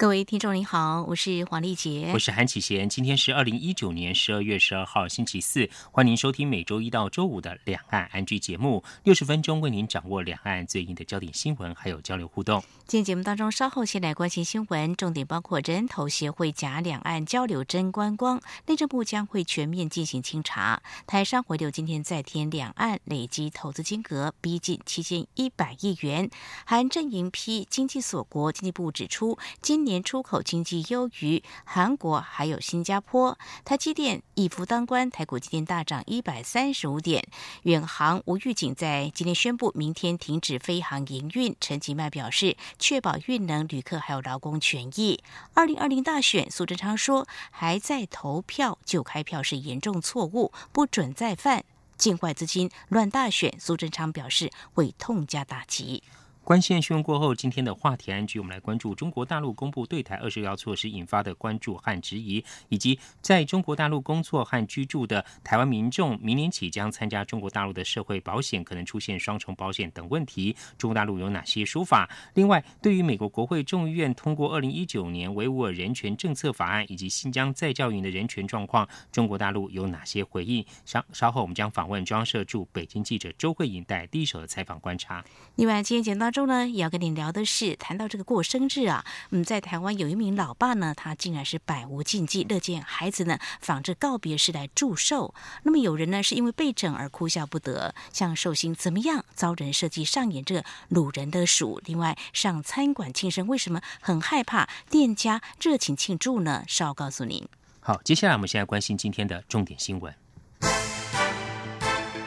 各位听众您好，我是黄丽杰，我是韩启贤。今天是二零一九年十二月十二号星期四，欢迎收听每周一到周五的两岸安居节目，六十分钟为您掌握两岸最硬的焦点新闻，还有交流互动。今天节目当中，稍后先来关心新闻，重点包括人头协会假两岸交流真观光，内政部将会全面进行清查。台商回流今天再添两岸累积投资金额逼近七千一百亿元，韩阵营批经济锁国，经济部指出今年。年出口经济优于韩国，还有新加坡。台积电一夫当关，台股今天大涨一百三十五点。远航无预警在今天宣布明天停止飞航营运。陈吉迈表示，确保运能、旅客还有劳工权益。二零二零大选，苏贞昌说还在投票就开票是严重错误，不准再犯。境外资金乱大选，苏贞昌表示会痛加打击。关线新闻过后，今天的话题安居，我们来关注中国大陆公布对台二十条措施引发的关注和质疑，以及在中国大陆工作和居住的台湾民众，明年起将参加中国大陆的社会保险，可能出现双重保险等问题，中国大陆有哪些说法？另外，对于美国国会众议院通过二零一九年维吾尔人权政策法案以及新疆再教营的人权状况，中国大陆有哪些回应？稍稍后我们将访问中央社驻北京记者周慧颖带第一手的采访观察。另外，今天节目当中。呢，也要跟你聊的是，谈到这个过生日啊，嗯，在台湾有一名老爸呢，他竟然是百无禁忌，乐见孩子呢仿着告别式来祝寿。那么有人呢是因为被整而哭笑不得，像寿星怎么样遭人设计上演这个掳人的鼠？另外上餐馆庆生，为什么很害怕店家热情庆祝呢？稍告诉您。好，接下来我们现在关心今天的重点新闻，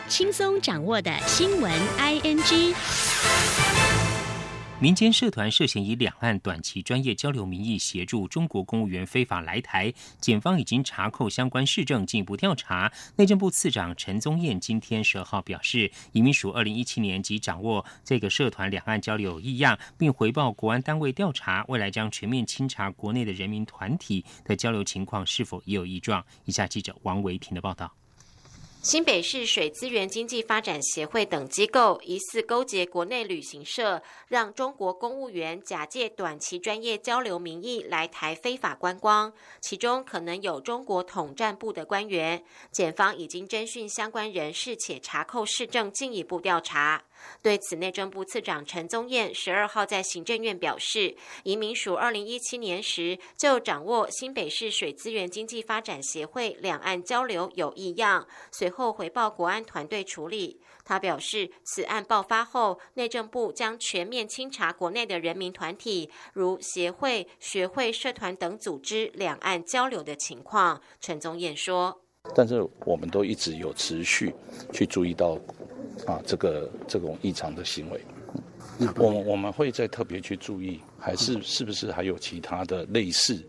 轻松掌握的新闻 I N G。民间社团涉嫌以两岸短期专业交流名义协助中国公务员非法来台，检方已经查扣相关市政，进一步调查。内政部次长陈宗彦今天十二号表示，移民署二零一七年即掌握这个社团两岸交流有异样，并回报国安单位调查，未来将全面清查国内的人民团体的交流情况是否也有异状。以下记者王维平的报道。新北市水资源经济发展协会等机构疑似勾结国内旅行社，让中国公务员假借短期专业交流名义来台非法观光，其中可能有中国统战部的官员。检方已经侦讯相关人士，且查扣市政，进一步调查。对此，内政部次长陈宗彦十二号在行政院表示，移民署二零一七年时就掌握新北市水资源经济发展协会两岸交流有异样，随后回报国安团队处理。他表示，此案爆发后，内政部将全面清查国内的人民团体，如协会、学会、社团等组织两岸交流的情况。陈宗彦说：“但是我们都一直有持续去注意到。”啊，这个这种异常的行为，我我们会再特别去注意，还是是不是还有其他的类似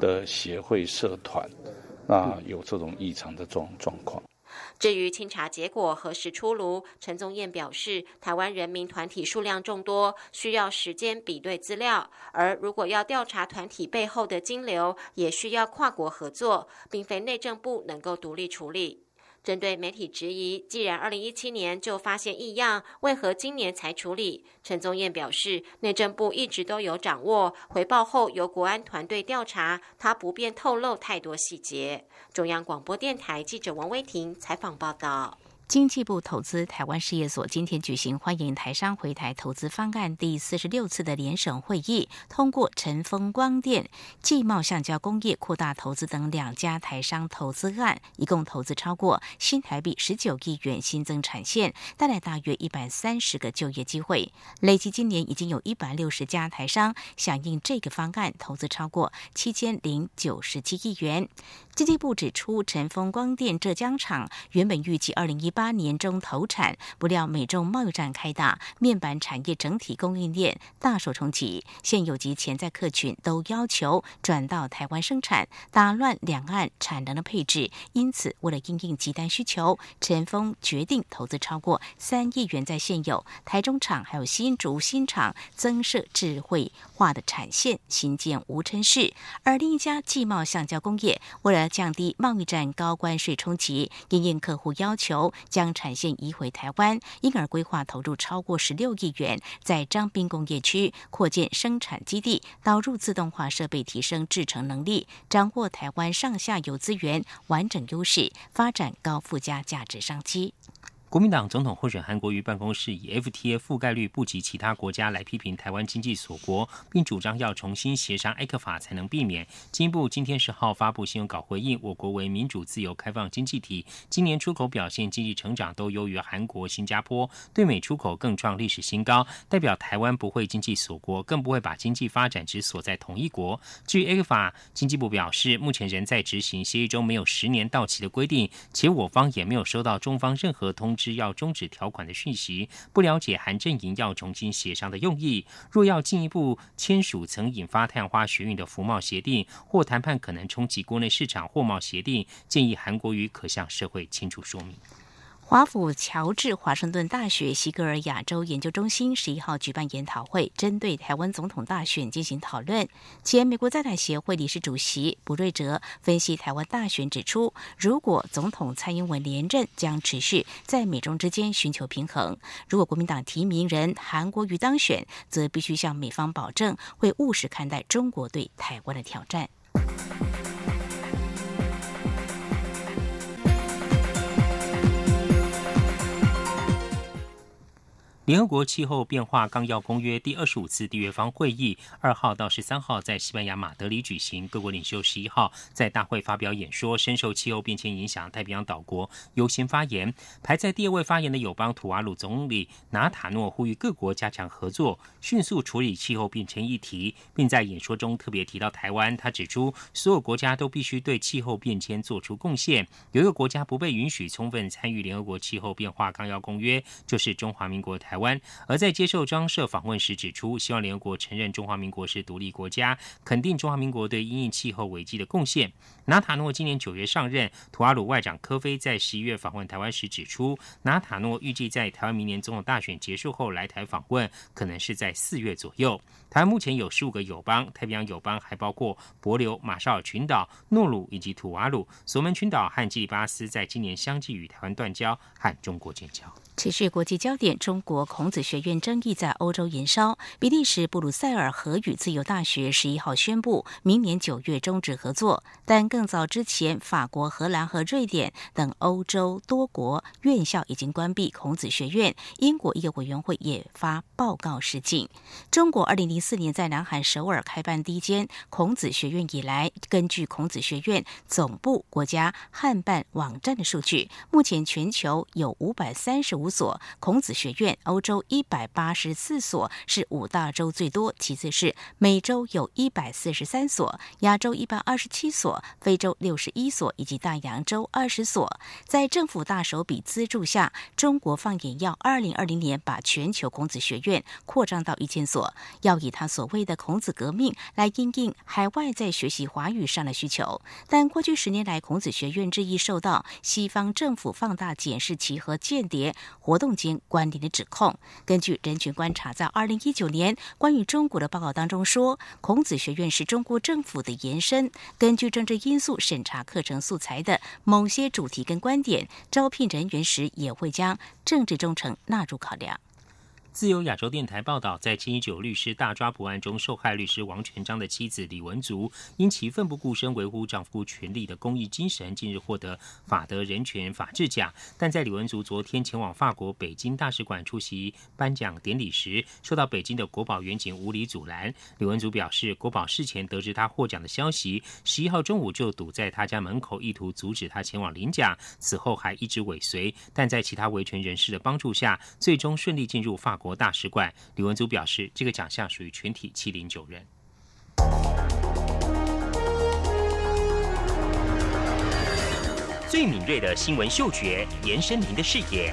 的协会社团啊，有这种异常的状状况。至于清查结果何时出炉，陈宗彦表示，台湾人民团体数量众多，需要时间比对资料，而如果要调查团体背后的金流，也需要跨国合作，并非内政部能够独立处理。针对媒体质疑，既然二零一七年就发现异样，为何今年才处理？陈宗彦表示，内政部一直都有掌握，回报后由国安团队调查，他不便透露太多细节。中央广播电台记者王威婷采访报道。经济部投资台湾事业所今天举行欢迎台商回台投资方案第四十六次的联审会议，通过晨风光电、继茂橡胶工业扩大投资等两家台商投资案，一共投资超过新台币十九亿元，新增产线，带来大约一百三十个就业机会。累计今年已经有一百六十家台商响应这个方案，投资超过七千零九十七亿元。经济部指出，晨风光电浙江厂原本预计二零一八年中投产，不料美中贸易战开打，面板产业整体供应链大受冲击，现有及潜在客群都要求转到台湾生产，打乱两岸产能的配置。因此，为了应应急单需求，陈峰决定投资超过三亿元在现有台中厂还有新竹新厂增设智慧化的产线，新建无尘室。而另一家技贸橡胶工业，为了降低贸易战高关税冲击，应应客户要求，将产线移回台湾，因而规划投入超过十六亿元，在张滨工业区扩建生产基地，导入自动化设备，提升制程能力，掌握台湾上下游资源完整优势，发展高附加价值商机。国民党总统候选韩国瑜办公室以 FTA 覆盖率不及其他国家来批评台湾经济锁国，并主张要重新协商 A 克法才能避免。经济部今天十号发布新闻稿回应，我国为民主自由开放经济体，今年出口表现、经济成长都优于韩国、新加坡，对美出口更创历史新高，代表台湾不会经济锁国，更不会把经济发展只锁在同一国。至于 A 克法，经济部表示，目前仍在执行协议中没有十年到期的规定，且我方也没有收到中方任何通。是要终止条款的讯息，不了解韩阵营要重新协商的用意。若要进一步签署曾引发太阳花学运的服贸协定，或谈判可能冲击国内市场货贸协定，建议韩国瑜可向社会清楚说明。华府乔治华盛顿大学西格尔亚洲研究中心十一号举办研讨会，针对台湾总统大选进行讨论。前美国在台协会理事主席卜瑞哲分析台湾大选，指出，如果总统蔡英文连任，将持续在美中之间寻求平衡；如果国民党提名人韩国瑜当选，则必须向美方保证会务实看待中国对台湾的挑战。联合国气候变化纲要公约第二十五次缔约方会议二号到十三号在西班牙马德里举行，各国领袖十一号在大会发表演说。深受气候变迁影响，太平洋岛国优先发言。排在第二位发言的友邦土瓦鲁总理纳塔诺呼吁各国加强合作，迅速处理气候变迁议题，并在演说中特别提到台湾。他指出，所有国家都必须对气候变迁做出贡献。有一个国家不被允许充分参与联合国气候变化纲要公约，就是中华民国台。湾，而在接受张社访问时指出，希望联合国承认中华民国是独立国家，肯定中华民国对因应气候危机的贡献。纳塔诺今年九月上任，图阿鲁外长科菲在十一月访问台湾时指出，纳塔诺预计在台湾明年总统大选结束后来台访问，可能是在四月左右。台湾目前有十五个友邦，太平洋友邦还包括帛琉、马绍尔群岛、诺鲁以及土瓦鲁、索门群岛和基里巴斯，在今年相继与台湾断交，和中国建交。持续国际焦点，中国孔子学院争议在欧洲延烧。比利时布鲁塞尔和语自由大学十一号宣布，明年九月终止合作。但更早之前，法国、荷兰和瑞典等欧洲多国院校已经关闭孔子学院。英国一个委员会也发报告示警。中国二零零四年在南韩首尔开办第一间孔子学院以来，根据孔子学院总部国家汉办网站的数据，目前全球有五百三十五。所孔子学院，欧洲一百八十四所，是五大洲最多；其次是美洲有一百四十三所，亚洲一百二十七所，非洲六十一所，以及大洋洲二十所。在政府大手笔资助下，中国放眼要二零二零年把全球孔子学院扩张到一千所，要以他所谓的孔子革命来应应海外在学习华语上的需求。但过去十年来，孔子学院日益受到西方政府放大检视其和间谍。活动间关联的指控。根据人权观察，在二零一九年关于中国的报告当中说，孔子学院是中国政府的延伸，根据政治因素审查课程素材的某些主题跟观点，招聘人员时也会将政治忠诚纳入考量。自由亚洲电台报道，在七一九律师大抓捕案中，受害律师王全章的妻子李文竹，因其奋不顾身维护丈夫权利的公益精神，近日获得法德人权法治奖。但在李文竹昨天前往法国北京大使馆出席颁奖典礼时，受到北京的国宝远景无理阻拦。李文竹表示，国宝事前得知他获奖的消息，十一号中午就堵在他家门口，意图阻止他前往领奖，此后还一直尾随，但在其他维权人士的帮助下，最终顺利进入法国。国大使馆，李文祖表示，这个奖项属于全体七零九人。最敏锐的新闻嗅觉，延伸您的视野，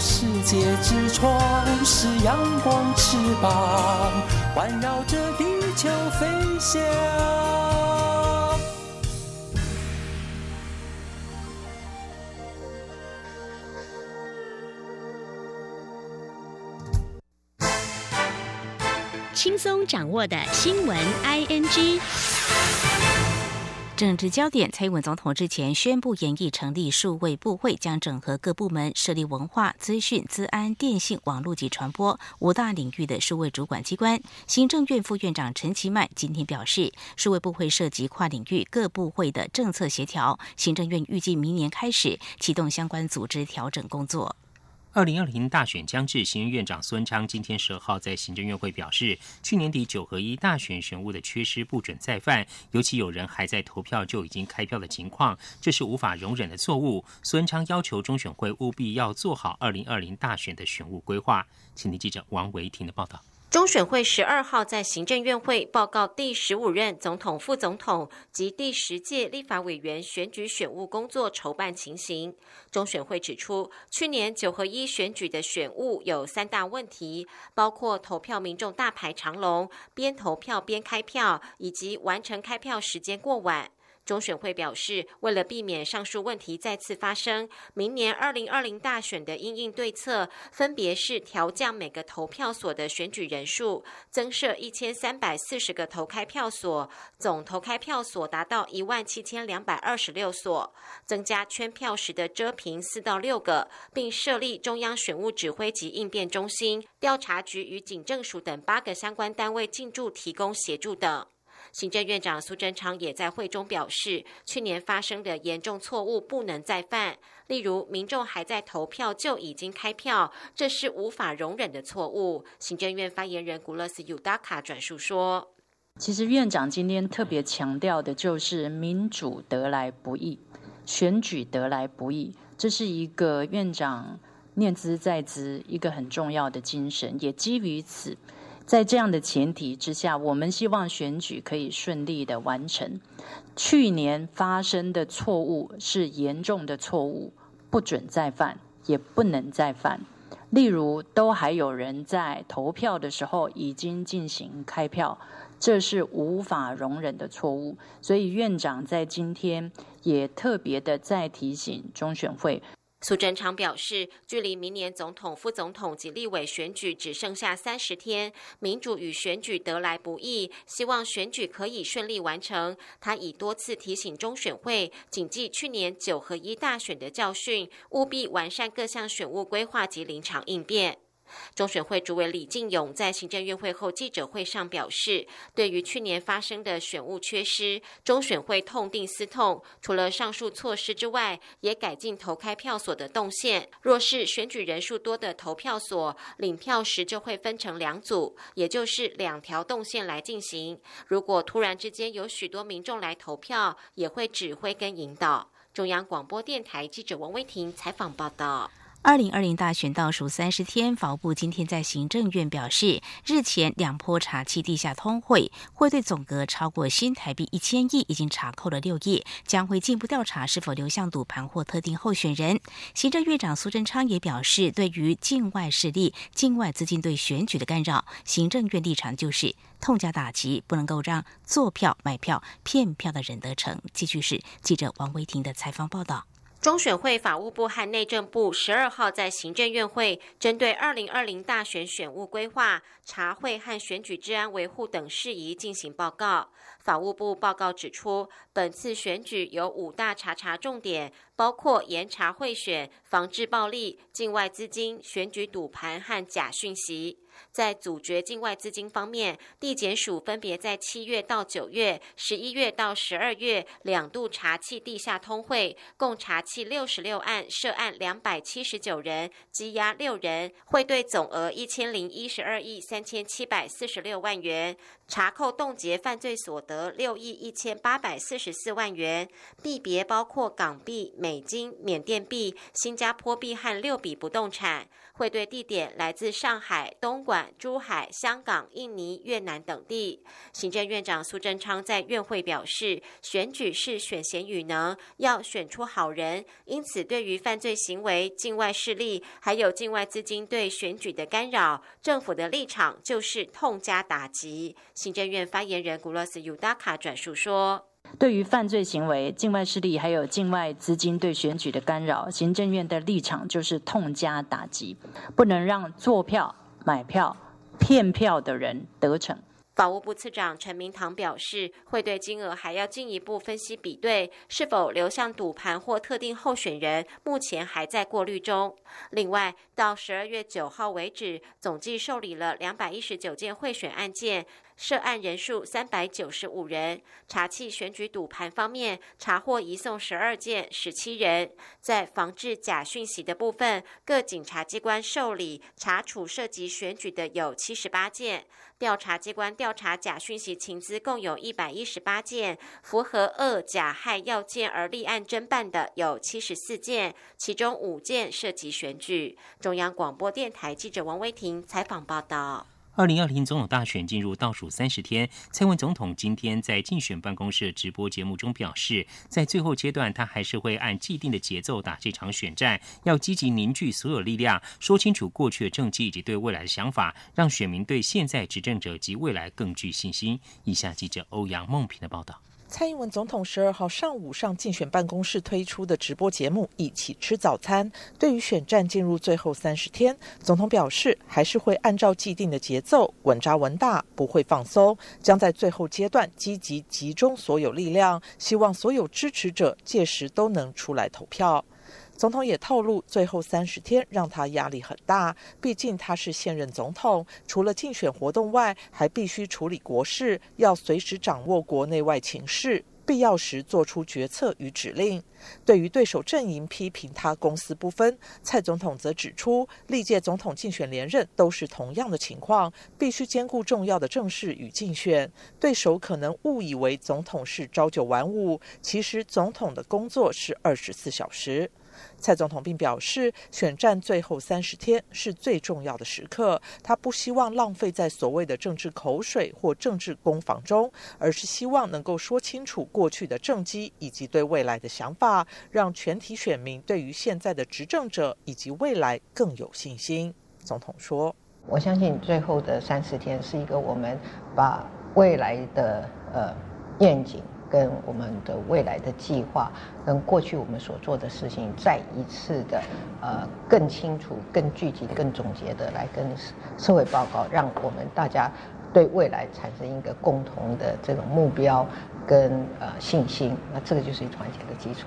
世界之窗；是阳光，翅膀环绕着地球飞翔。轻松掌握的新闻，ING。政治焦点：蔡英文总统之前宣布研议成立数位部会，将整合各部门设立文化、资讯、资安、电信、网络及传播五大领域的数位主管机关。行政院副院长陈其迈今天表示，数位部会涉及跨领域各部会的政策协调，行政院预计明年开始启动相关组织调整工作。二零二零大选将至，行政院长孙昌今天十二号在行政院会表示，去年底九合一大选选务的缺失不准再犯，尤其有人还在投票就已经开票的情况，这是无法容忍的错误。孙昌要求中选会务必要做好二零二零大选的选务规划。请听记者王维婷的报道。中选会十二号在行政院会报告第十五任总统、副总统及第十届立法委员选举选务工作筹办情形。中选会指出，去年九合一选举的选务有三大问题，包括投票民众大排长龙、边投票边开票，以及完成开票时间过晚。中选会表示，为了避免上述问题再次发生，明年二零二零大选的应应对策，分别是调降每个投票所的选举人数，增设一千三百四十个投开票所，总投开票所达到一万七千两百二十六所，增加圈票时的遮屏四到六个，并设立中央选务指挥及应变中心、调查局与警政署等八个相关单位进驻提供协助等。行政院长苏贞昌也在会中表示，去年发生的严重错误不能再犯，例如民众还在投票就已经开票，这是无法容忍的错误。行政院发言人古勒斯尤达卡转述说：“其实院长今天特别强调的就是民主得来不易，选举得来不易，这是一个院长念兹在兹一个很重要的精神，也基于此。”在这样的前提之下，我们希望选举可以顺利的完成。去年发生的错误是严重的错误，不准再犯，也不能再犯。例如，都还有人在投票的时候已经进行开票，这是无法容忍的错误。所以，院长在今天也特别的再提醒中选会。苏贞昌表示，距离明年总统、副总统及立委选举只剩下三十天，民主与选举得来不易，希望选举可以顺利完成。他已多次提醒中选会，谨记去年九合一大选的教训，务必完善各项选务规划及临场应变。中选会主委李进勇在行政院会后记者会上表示，对于去年发生的选务缺失，中选会痛定思痛，除了上述措施之外，也改进投开票所的动线。若是选举人数多的投票所，领票时就会分成两组，也就是两条动线来进行。如果突然之间有许多民众来投票，也会指挥跟引导。中央广播电台记者王威婷采访报道。二零二零大选倒数三十天，法务部今天在行政院表示，日前两波查缉地下通汇，汇兑总额超过新台币一千亿，已经查扣了六亿，将会进一步调查是否流向赌盘或特定候选人。行政院长苏贞昌也表示，对于境外势力、境外资金对选举的干扰，行政院立场就是痛加打击，不能够让做票、买票、骗票的人得逞。继续是记者王维婷的采访报道。中选会法务部和内政部十二号在行政院会针对二零二零大选选务规划、查会和选举治安维护等事宜进行报告。法务部报告指出，本次选举有五大查查重点，包括严查贿选、防治暴力、境外资金、选举赌盘和假讯息。在阻绝境外资金方面，地检署分别在七月到九月、十一月到十二月两度查缉地下通汇，共查缉六十六案，涉案两百七十九人，羁押六人，汇兑总额一千零一十二亿三千七百四十六万元，查扣冻结犯罪所得六亿一千八百四十四万元，币别包括港币、美金、缅甸币、新加坡币和六笔不动产。会兑地点来自上海、东莞、珠海、香港、印尼、越南等地。行政院长苏贞昌在院会表示，选举是选贤与能，要选出好人。因此，对于犯罪行为、境外势力还有境外资金对选举的干扰，政府的立场就是痛加打击。行政院发言人古洛斯尤达卡转述说。对于犯罪行为、境外势力还有境外资金对选举的干扰，行政院的立场就是痛加打击，不能让坐票、买票、骗票的人得逞。法务部次长陈明堂表示，会对金额还要进一步分析比对，是否流向赌盘或特定候选人，目前还在过滤中。另外，到十二月九号为止，总计受理了两百一十九件贿选案件。涉案人数三百九十五人，查缉选举赌盘方面，查获移送十二件，十七人。在防治假讯息的部分，各警察机关受理查处涉及选举的有七十八件，调查机关调查假讯息情资共有一百一十八件，符合恶假害要件而立案侦办的有七十四件，其中五件涉及选举。中央广播电台记者王威婷采访报道。二零二零总统大选进入倒数三十天，蔡文总统今天在竞选办公室直播节目中表示，在最后阶段，他还是会按既定的节奏打这场选战，要积极凝聚所有力量，说清楚过去的政绩以及对未来的想法，让选民对现在执政者及未来更具信心。以下记者欧阳梦平的报道。蔡英文总统十二号上午上竞选办公室推出的直播节目《一起吃早餐》，对于选战进入最后三十天，总统表示还是会按照既定的节奏稳扎稳打，不会放松，将在最后阶段积极集中所有力量，希望所有支持者届时都能出来投票。总统也透露，最后三十天让他压力很大，毕竟他是现任总统，除了竞选活动外，还必须处理国事，要随时掌握国内外情势，必要时做出决策与指令。对于对手阵营批评他公私不分，蔡总统则指出，历届总统竞选连任都是同样的情况，必须兼顾重要的政事与竞选。对手可能误以为总统是朝九晚五，其实总统的工作是二十四小时。蔡总统并表示，选战最后三十天是最重要的时刻，他不希望浪费在所谓的政治口水或政治攻防中，而是希望能够说清楚过去的政绩以及对未来的想法，让全体选民对于现在的执政者以及未来更有信心。总统说：“我相信最后的三十天是一个我们把未来的呃愿景。”跟我们的未来的计划，跟过去我们所做的事情，再一次的，呃，更清楚、更具体、更总结的来跟社会报告，让我们大家对未来产生一个共同的这种目标跟呃信心。那这个就是团结的基础。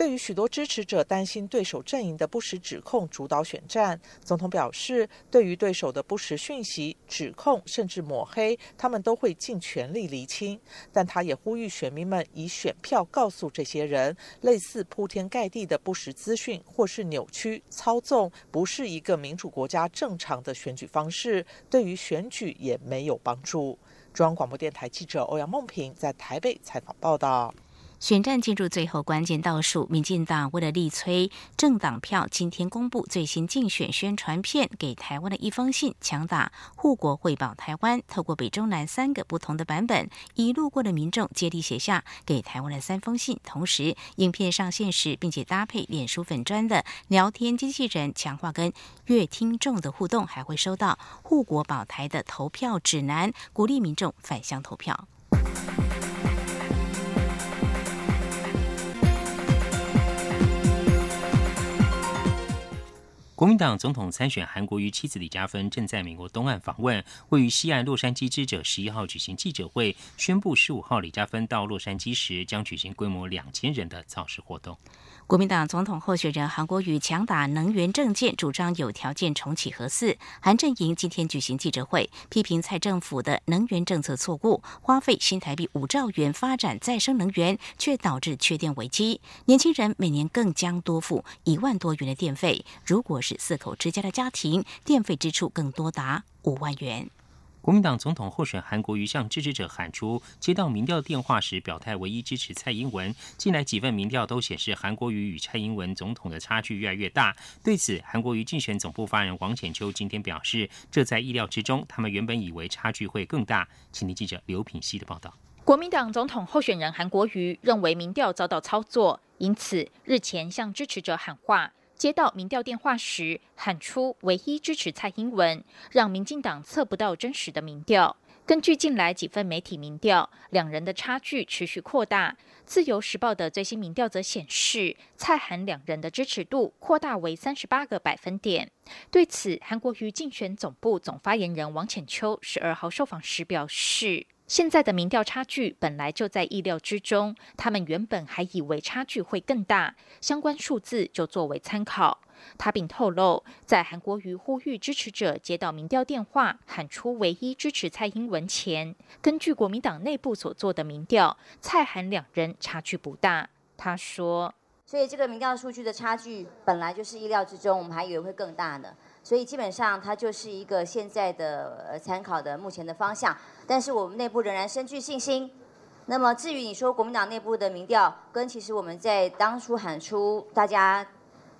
对于许多支持者担心对手阵营的不实指控主导选战，总统表示，对于对手的不实讯息、指控甚至抹黑，他们都会尽全力厘清。但他也呼吁选民们以选票告诉这些人，类似铺天盖地的不实资讯或是扭曲操纵，不是一个民主国家正常的选举方式，对于选举也没有帮助。中央广播电台记者欧阳梦平在台北采访报道。选战进入最后关键倒数，民进党为了力催政党票，今天公布最新竞选宣传片给台湾的一封信，强打护国会保台湾。透过北中南三个不同的版本，以路过的民众接力写下给台湾的三封信。同时，影片上线时，并且搭配脸书粉砖的聊天机器人，强化跟乐听众的互动，还会收到护国保台的投票指南，鼓励民众返乡投票。国民党总统参选韩国瑜妻子李佳芬正在美国东岸访问，位于西岸洛杉矶之者十一号举行记者会，宣布十五号李佳芬到洛杉矶时将举行规模两千人的造势活动。国民党总统候选人韩国瑜强打能源政见，主张有条件重启核四。韩阵营今天举行记者会，批评蔡政府的能源政策错误，花费新台币五兆元发展再生能源，却导致缺电危机。年轻人每年更将多付一万多元的电费，如果是四口之家的家庭，电费支出更多达五万元。国民党总统候选韩国瑜向支持者喊出，接到民调电话时表态唯一支持蔡英文。近来几份民调都显示韩国瑜与蔡英文总统的差距越来越大。对此，韩国瑜竞选总部发言人王浅秋今天表示，这在意料之中。他们原本以为差距会更大。请听记者刘品希的报道。国民党总统候选人韩国瑜认为民调遭到操作，因此日前向支持者喊话。接到民调电话时，喊出唯一支持蔡英文，让民进党测不到真实的民调。根据近来几份媒体民调，两人的差距持续扩大。自由时报的最新民调则显示，蔡韩两人的支持度扩大为三十八个百分点。对此，韩国瑜竞选总部总发言人王浅秋十二号受访时表示。现在的民调差距本来就在意料之中，他们原本还以为差距会更大，相关数字就作为参考。他并透露，在韩国瑜呼吁支持者接到民调电话，喊出唯一支持蔡英文前，根据国民党内部所做的民调，蔡韩两人差距不大。他说：“所以这个民调数据的差距本来就是意料之中，我们还以为会更大呢。”所以基本上，它就是一个现在的参考的目前的方向。但是我们内部仍然深具信心。那么至于你说国民党内部的民调，跟其实我们在当初喊出大家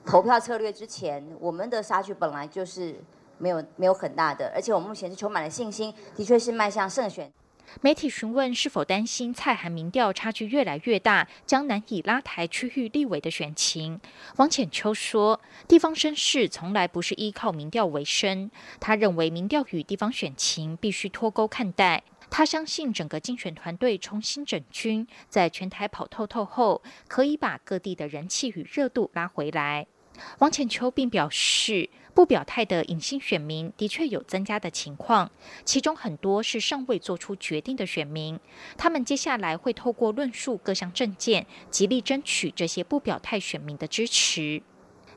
投票策略之前，我们的差距本来就是没有没有很大的，而且我们目前是充满了信心，的确是迈向胜选。媒体询问是否担心蔡韩民调差距越来越大，将难以拉抬区域立委的选情。王浅秋说：“地方绅士从来不是依靠民调为生，他认为民调与地方选情必须脱钩看待。他相信整个竞选团队重新整军，在全台跑透透后，可以把各地的人气与热度拉回来。”王浅秋并表示。不表态的隐性选民的确有增加的情况，其中很多是尚未做出决定的选民。他们接下来会透过论述各项政见，极力争取这些不表态选民的支持。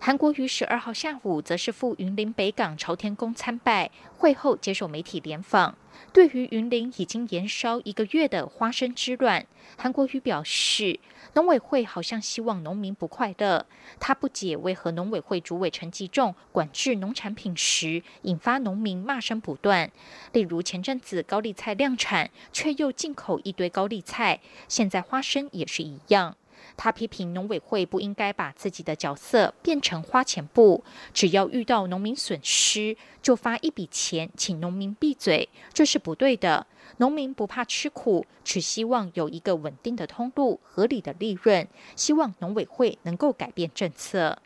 韩国瑜十二号下午则是赴云林北港朝天宫参拜，会后接受媒体联访。对于云林已经延烧一个月的花生之乱，韩国瑜表示。农委会好像希望农民不快乐，他不解为何农委会主委陈吉仲管制农产品时，引发农民骂声不断。例如前阵子高丽菜量产，却又进口一堆高丽菜，现在花生也是一样。他批评农委会不应该把自己的角色变成花钱部，只要遇到农民损失，就发一笔钱请农民闭嘴，这是不对的。农民不怕吃苦，只希望有一个稳定的通路、合理的利润。希望农委会能够改变政策。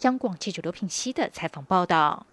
央广记者刘品熙的采访报道。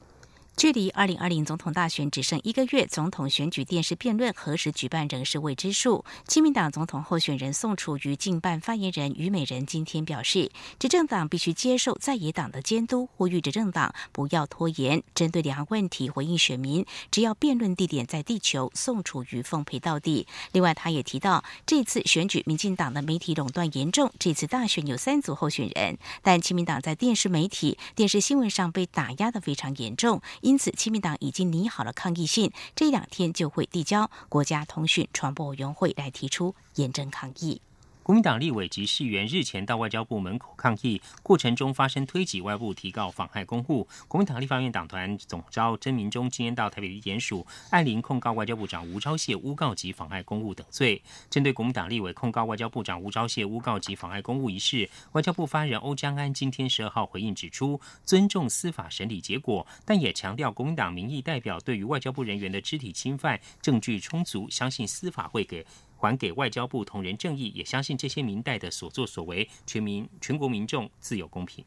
距离二零二零总统大选只剩一个月，总统选举电视辩论何时举办仍是未知数。亲民党总统候选人宋楚瑜竞办发言人虞美人今天表示，执政党必须接受在野党的监督，呼吁执政党不要拖延，针对两岸问题回应选民。只要辩论地点在地球，宋楚瑜奉陪到底。另外，他也提到，这次选举民进党的媒体垄断严重，这次大选有三组候选人，但亲民党在电视媒体、电视新闻上被打压的非常严重。因此，亲民党已经拟好了抗议信，这两天就会递交国家通讯传播委员会来提出严正抗议。国民党立委及市员日前到外交部门口抗议，过程中发生推挤外部提告妨害公务。国民党立法院党团总召曾明忠今天到台北地检署按铃控告外交部长吴钊燮诬告及妨害公务等罪。针对国民党立委控告外交部长吴钊燮诬告及妨害公务一事，外交部发言人欧江安今天十二号回应指出，尊重司法审理结果，但也强调国民党民意代表对于外交部人员的肢体侵犯证据充足，相信司法会给。还给外交部同仁正义，也相信这些明代的所作所为，全民全国民众自有公平。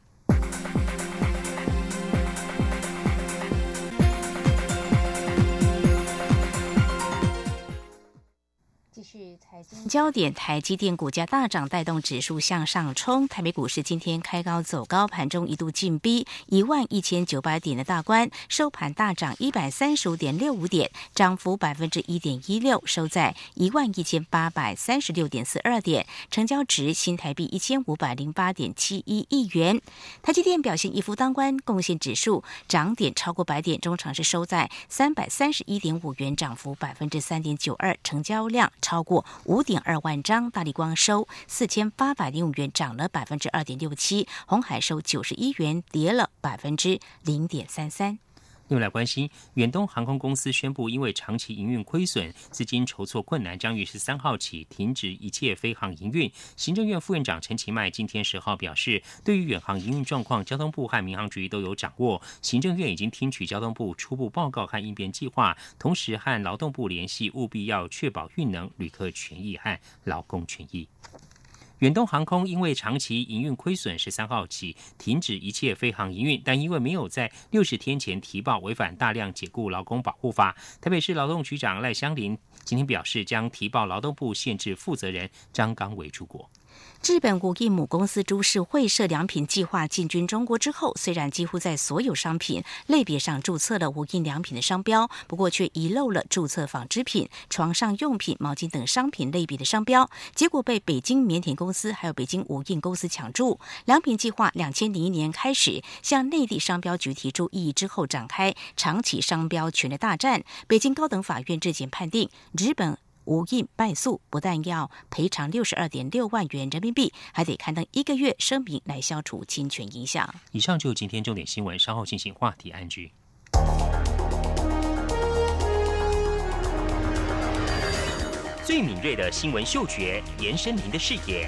继续采。焦点，台积电股价大涨，带动指数向上冲。台北股市今天开高走高，盘中一度进逼一万一千九百点的大关，收盘大涨一百三十五点六五点，涨幅百分之一点一六，收在一万一千八百三十六点四二点，成交值新台币一千五百零八点七一亿元。台积电表现一夫当关，贡献指数涨点超过百点，中场是收在三百三十一点五元，涨幅百分之三点九二，成交量超过。五点二万张，大力光收四千八百零五元，涨了百分之二点六七；红海收九十一元，跌了百分之零点三三。另外来关心，远东航空公司宣布，因为长期营运亏损、资金筹措困难，将于十三号起停止一切飞航营运。行政院副院长陈其迈今天十号表示，对于远航营运状况，交通部和民航局都有掌握。行政院已经听取交通部初步报告和应变计划，同时和劳动部联系，务必要确保运能、旅客权益和劳工权益。远东航空因为长期营运亏损，十三号起停止一切飞航营运，但因为没有在六十天前提报，违反大量解雇劳工保护法。台北市劳动局长赖香林今天表示，将提报劳动部限制负责人张刚伟出国。日本无印母公司株式会社良品计划进军中国之后，虽然几乎在所有商品类别上注册了无印良品的商标，不过却遗漏了注册纺织品、床上用品、毛巾等商品类别的商标，结果被北京棉田公司还有北京无印公司抢注。良品计划两千零一年开始向内地商标局提出异议之后，展开长期商标权的大战。北京高等法院日前判定日本。无印败诉，不但要赔偿六十二点六万元人民币，还得刊登一个月声明来消除侵权影响。以上就是今天重点新闻，稍后进行话题安居。最敏锐的新闻嗅觉，延伸您的视野，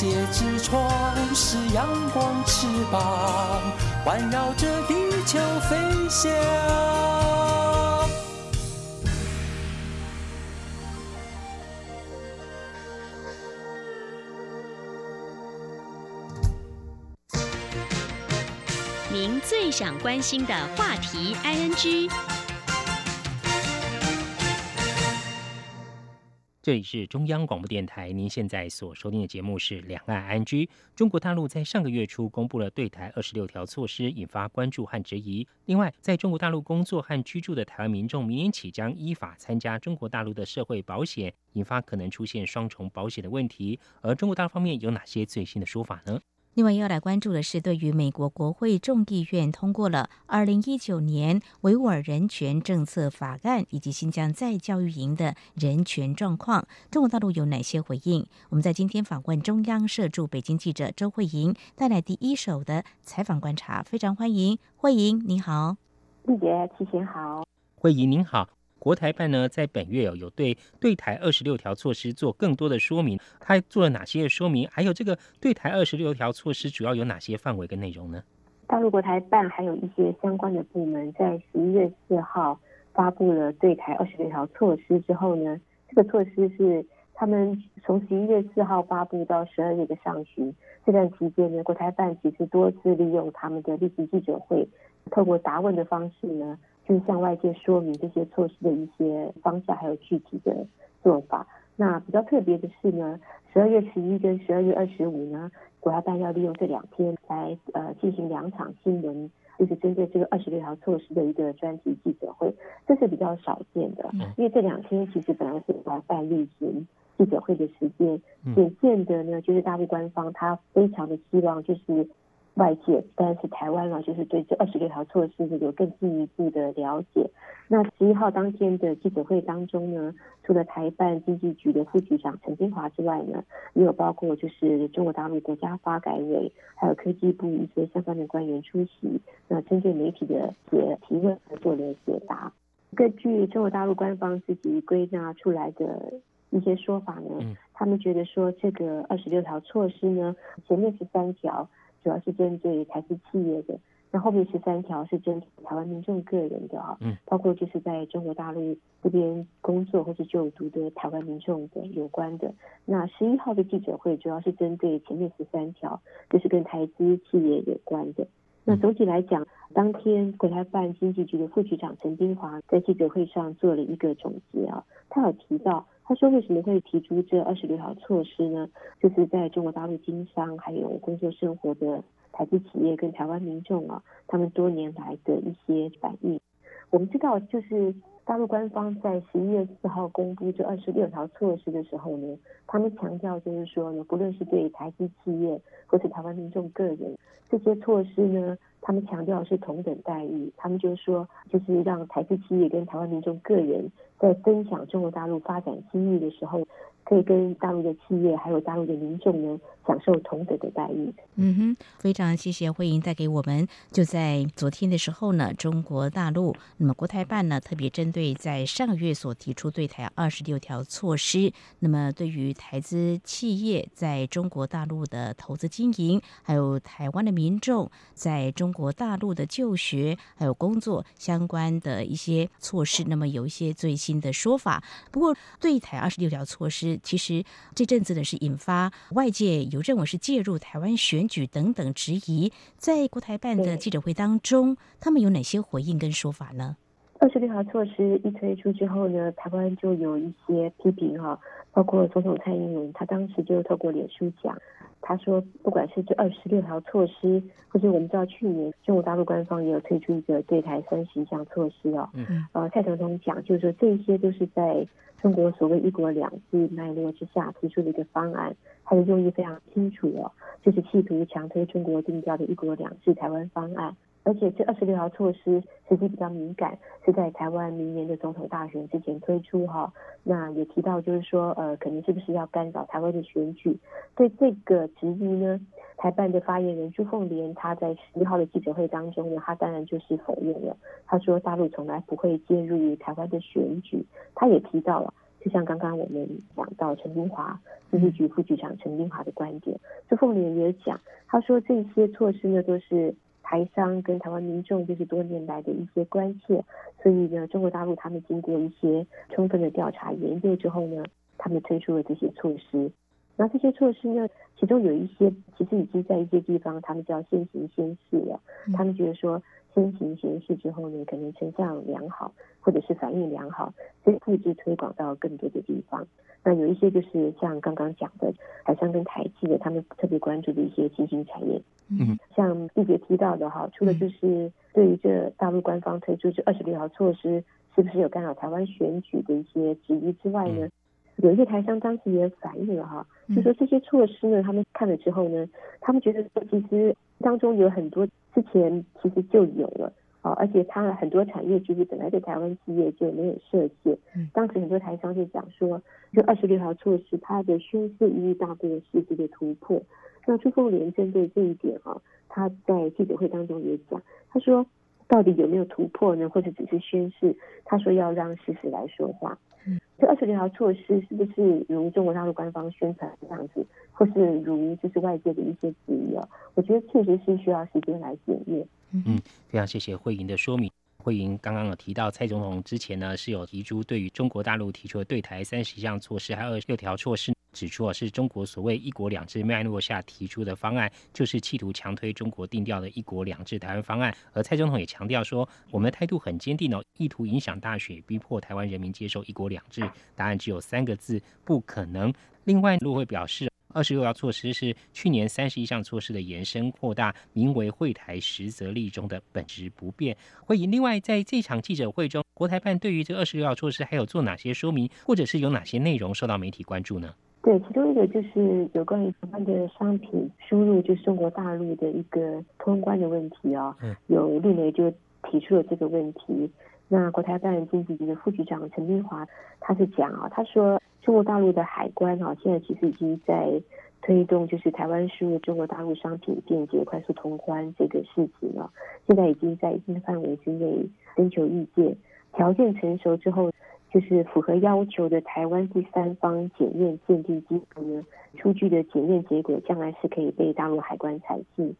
界之窗；是阳光，翅膀环绕着地球飞翔。您最想关心的话题，ING。这里是中央广播电台，您现在所收听的节目是《两岸安居》。中国大陆在上个月初公布了对台二十六条措施，引发关注和质疑。另外，在中国大陆工作和居住的台湾民众，明年起将依法参加中国大陆的社会保险，引发可能出现双重保险的问题。而中国大陆方面有哪些最新的说法呢？另外要来关注的是，对于美国国会众议院通过了二零一九年维吾尔人权政策法案，以及新疆在教育营的人权状况，中国大陆有哪些回应？我们在今天访问中央社驻北京记者周慧莹，带来第一手的采访观察，非常欢迎慧莹，你好，丽姐，提前好，慧莹您好。国台办呢，在本月有有对对台二十六条措施做更多的说明，它做了哪些说明？还有这个对台二十六条措施主要有哪些范围跟内容呢？大陆国台办还有一些相关的部门在十一月四号发布了对台二十六条措施之后呢，这个措施是他们从十一月四号发布到十二月的上旬这段期间呢，国台办其实多次利用他们的例行记者会，透过答问的方式呢。就向外界说明这些措施的一些方向，还有具体的做法。那比较特别的是呢，十二月十一跟十二月二十五呢，国家办要利用这两天来呃进行两场新闻，就是针对这个二十六条措施的一个专题记者会，这是比较少见的。因为这两天其实本来是国家办例行记者会的时间，显见的呢，就是大陆官方他非常的希望，就是外界，但是台湾了，就是对这二十六条措施有更进一步的了解。那十一号当天的记者会当中呢，除了台办经济局的副局长陈金华之外呢，也有包括就是中国大陆国家发改委，还有科技部一些相关的官员出席，那针对媒体的解提问做了解答。根据中国大陆官方自己归纳出来的一些说法呢，他们觉得说这个二十六条措施呢，前面十三条主要是针对台资企业的，那后面十三条是针对台湾民众个人的啊，包括就是在中国大陆这边工作或者就读的台湾民众的有关的。那十一号的记者会主要是针对前面十三条，就是跟台资企业有关的。那总体来讲，当天国台办经济局的副局长陈金华在记者会上做了一个总结啊，他有提到，他说为什么会提出这二十六条措施呢？就是在中国大陆经商还有工作生活的台资企业跟台湾民众啊，他们多年来的一些反应。我们知道，就是大陆官方在十一月四号公布这二十六条措施的时候呢，他们强调就是说呢，不论是对台资企业或是台湾民众个人。这些措施呢，他们强调是同等待遇，他们就说，就是让台资企业跟台湾民众个人在分享中国大陆发展机遇的时候。可以跟大陆的企业还有大陆的民众呢享受同等的待遇。嗯哼，非常谢谢慧莹带给我们。就在昨天的时候呢，中国大陆那么国台办呢特别针对在上个月所提出对台二十六条措施，那么对于台资企业在中国大陆的投资经营，还有台湾的民众在中国大陆的就学还有工作相关的一些措施，那么有一些最新的说法。不过对台二十六条措施。其实这阵子呢，是引发外界有认为是介入台湾选举等等质疑。在国台办的记者会当中，他们有哪些回应跟说法呢？二十六条措施一推出之后呢，台湾就有一些批评哈，包括总统蔡英文，他当时就透过脸书讲，他说不管是这二十六条措施，或者我们知道去年中国大陆官方也有推出一个对台三十一项措施哦，呃，蔡总统讲就是说这些都是在。中国所谓“一国两制”脉络之下提出的一个方案，他的用意非常清楚哦，就是企图强推中国定调的一国两制台湾方案。而且这二十六条措施实际比较敏感，是在台湾明年的总统大选之前推出哈。那也提到就是说，呃，可能是不是要干扰台湾的选举？对这个质疑呢，台办的发言人朱凤莲他在十一号的记者会当中呢，他当然就是否认了。他说大陆从来不会介入于台湾的选举。他也提到了，就像刚刚我们讲到陈金华经济局副局长陈金华的观点，朱凤莲也讲，他说这些措施呢都是。台商跟台湾民众就是多年来的一些关切，所以呢，中国大陆他们经过一些充分的调查研究之后呢，他们推出了这些措施。那这些措施呢，其中有一些其实已经在一些地方，他们叫先行先试了。他们觉得说。先行先试之后呢，可能成效良好，或者是反应良好，再复制推广到更多的地方。那有一些就是像刚刚讲的台商跟台企的，他们特别关注的一些新兴产业。嗯，像季姐提到的哈，除了就是对于这大陆官方推出这二十六条措施，是不是有干扰台湾选举的一些质疑之外呢，有一些台商当时也反映了哈，就说这些措施呢，他们看了之后呢，他们觉得说其实当中有很多。之前其实就有了啊，而且它很多产业其实本来在台湾企业就没有设限。当时很多台商就讲说，就二十六条措施，它的宣示意义大过实际的突破。那朱凤莲针对这一点啊，他在记者会当中也讲，他说到底有没有突破呢？或者只是宣示？他说要让事实来说话。这条措施是不是如中国大陆官方宣传这样子，或是如就是外界的一些质疑啊？我觉得确实是需要时间来检验。嗯，非常谢谢慧莹的说明。慧莹刚刚有提到，蔡总统之前呢是有提出对于中国大陆提出的对台三十项措施，还有二十六条措施，指出啊是中国所谓“一国两制”脉络下提出的方案，就是企图强推中国定调的一国两制台湾方案。而蔡总统也强调说，我们的态度很坚定哦，意图影响大选，逼迫台湾人民接受一国两制。答案只有三个字：不可能。另外，陆会表示。二十六条措施是去年三十一项措施的延伸扩大，名为“会台实则立中”的本质不变。会议另外在这场记者会中，国台办对于这二十六号措施还有做哪些说明，或者是有哪些内容受到媒体关注呢？对，其中一个就是有关于台湾的商品输入，就是中国大陆的一个通关的问题啊。嗯。有绿媒就提出了这个问题。那国台办经济局的副局长陈明华，他是讲啊，他说中国大陆的海关啊，现在其实已经在推动，就是台湾输入中国大陆商品便捷、快速通关这个事情啊，现在已经在一定范围之内征求意见，条件成熟之后。就是符合要求的台湾第三方检验鉴定机构呢，出具的检验结果将来是可以被大陆海关采信。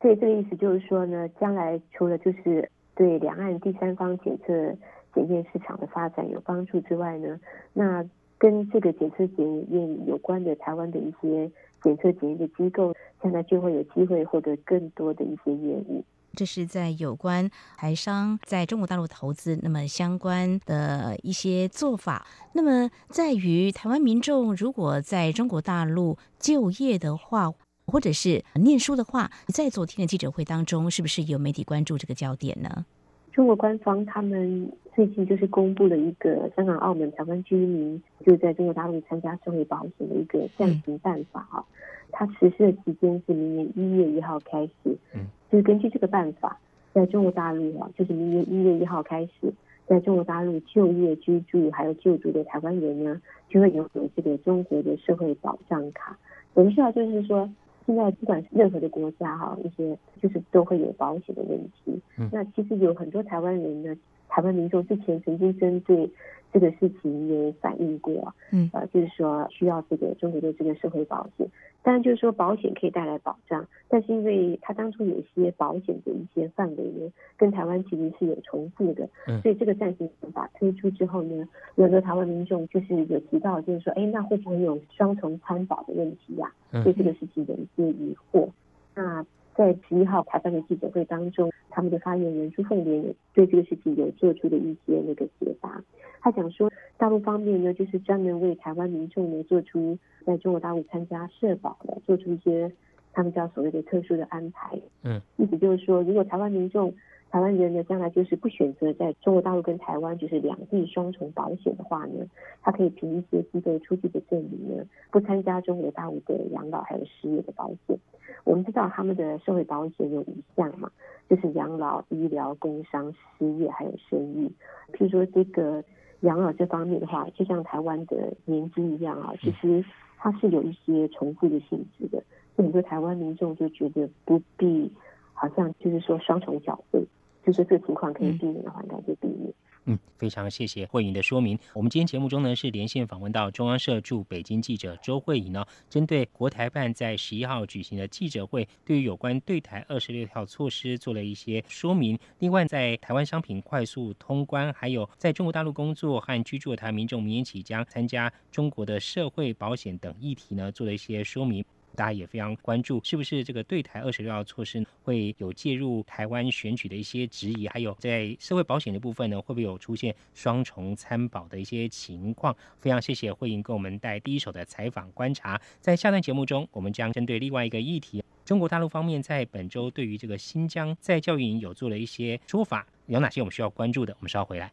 所以这个意思就是说呢，将来除了就是对两岸第三方检测检验市场的发展有帮助之外呢，那跟这个检测检验有关的台湾的一些检测检验的机构，将来就会有机会获得更多的一些业务。这是在有关台商在中国大陆投资，那么相关的一些做法。那么在于台湾民众如果在中国大陆就业的话，或者是念书的话，在昨天的记者会当中，是不是有媒体关注这个焦点呢？中国官方他们最近就是公布了一个香港、澳门、台湾居民就在中国大陆参加社会保险的一个暂行办法啊。它实施的期间是明年一月一号开始。嗯。就是根据这个办法，在中国大陆啊，就是明年一月一号开始，在中国大陆就业、居住还有就读的台湾人呢，就会拥有这个中国的社会保障卡。等于说，就是说，现在不管是任何的国家哈，一些就是都会有保险的问题。那其实有很多台湾人呢，台湾民众之前曾经针对。这个事情也反映过，嗯，呃，就是说需要这个中国的这个社会保险，当然就是说保险可以带来保障，但是因为它当初有一些保险的一些范围呢，跟台湾其实是有重复的，嗯，所以这个暂行法推出之后呢，有的台湾民众就是有提到，就是说，哎，那会不会有双重参保的问题呀？对这个事情有一些疑惑，那。在十一号台办的记者会当中，他们的发言人朱凤莲也对这个事情有做出的一些那个解答。他讲说，大陆方面呢，就是专门为台湾民众呢做出在中国大陆参加社保的，做出一些他们叫所谓的特殊的安排。嗯，意思就是说，如果台湾民众。台湾人呢，将来就是不选择在中国大陆跟台湾就是两地双重保险的话呢，他可以凭一些机构出具的证明呢，不参加中国大陆的养老还有失业的保险。我们知道他们的社会保险有一项嘛，就是养老、医疗、工伤、失业还有生育。譬如说这个养老这方面的话，就像台湾的年金一样啊，其实它是有一些重复的性质的，很多台湾民众就觉得不必，好像就是说双重缴费。就是这个情况可以避免的话，应该就避免。嗯，非常谢谢慧颖的说明。我们今天节目中呢是连线访问到中央社驻北京记者周慧颖呢，针对国台办在十一号举行的记者会，对于有关对台二十六条措施做了一些说明。另外，在台湾商品快速通关，还有在中国大陆工作和居住的台湾民众明年起将参加中国的社会保险等议题呢，做了一些说明。大家也非常关注，是不是这个对台二十六号措施会有介入台湾选举的一些质疑？还有在社会保险的部分呢，会不会有出现双重参保的一些情况？非常谢谢慧英给我们带第一手的采访观察。在下段节目中，我们将针对另外一个议题，中国大陆方面在本周对于这个新疆在教育营有做了一些说法，有哪些我们需要关注的？我们稍后回来。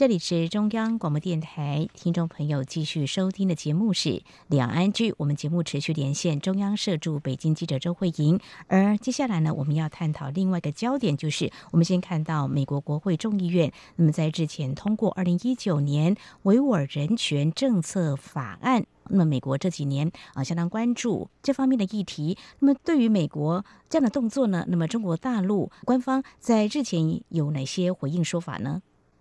这里是中央广播电台，听众朋友继续收听的节目是《两岸居》。我们节目持续连线中央社驻北京记者周慧莹。而接下来呢，我们要探讨另外一个焦点，就是我们先看到美国国会众议院，那么在之前通过二零一九年维吾尔人权政策法案。那么美国这几年啊，相当关注这方面的议题。那么对于美国这样的动作呢，那么中国大陆官方在日前有哪些回应说法呢？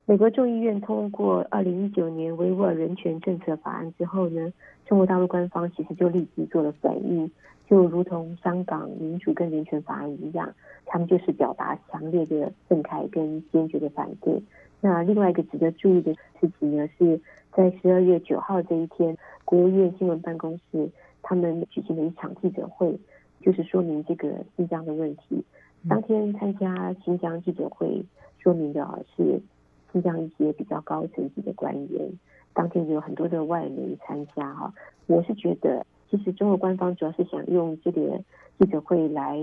美国众议院通过二零一九年维吾尔人权政策法案之后呢，中国大陆官方其实就立即做了反应，就如同香港民主跟人权法案一样，他们就是表达强烈的愤慨跟坚决的反对。那另外一个值得注意的事情呢，是在十二月九号这一天，国务院新闻办公室他们举行了一场记者会，就是说明这个新疆的问题。当天参加新疆记者会说明的是。新疆一些比较高层级的官员，当天有很多的外媒参加哈。我是觉得，其实中国官方主要是想用这个记者会来，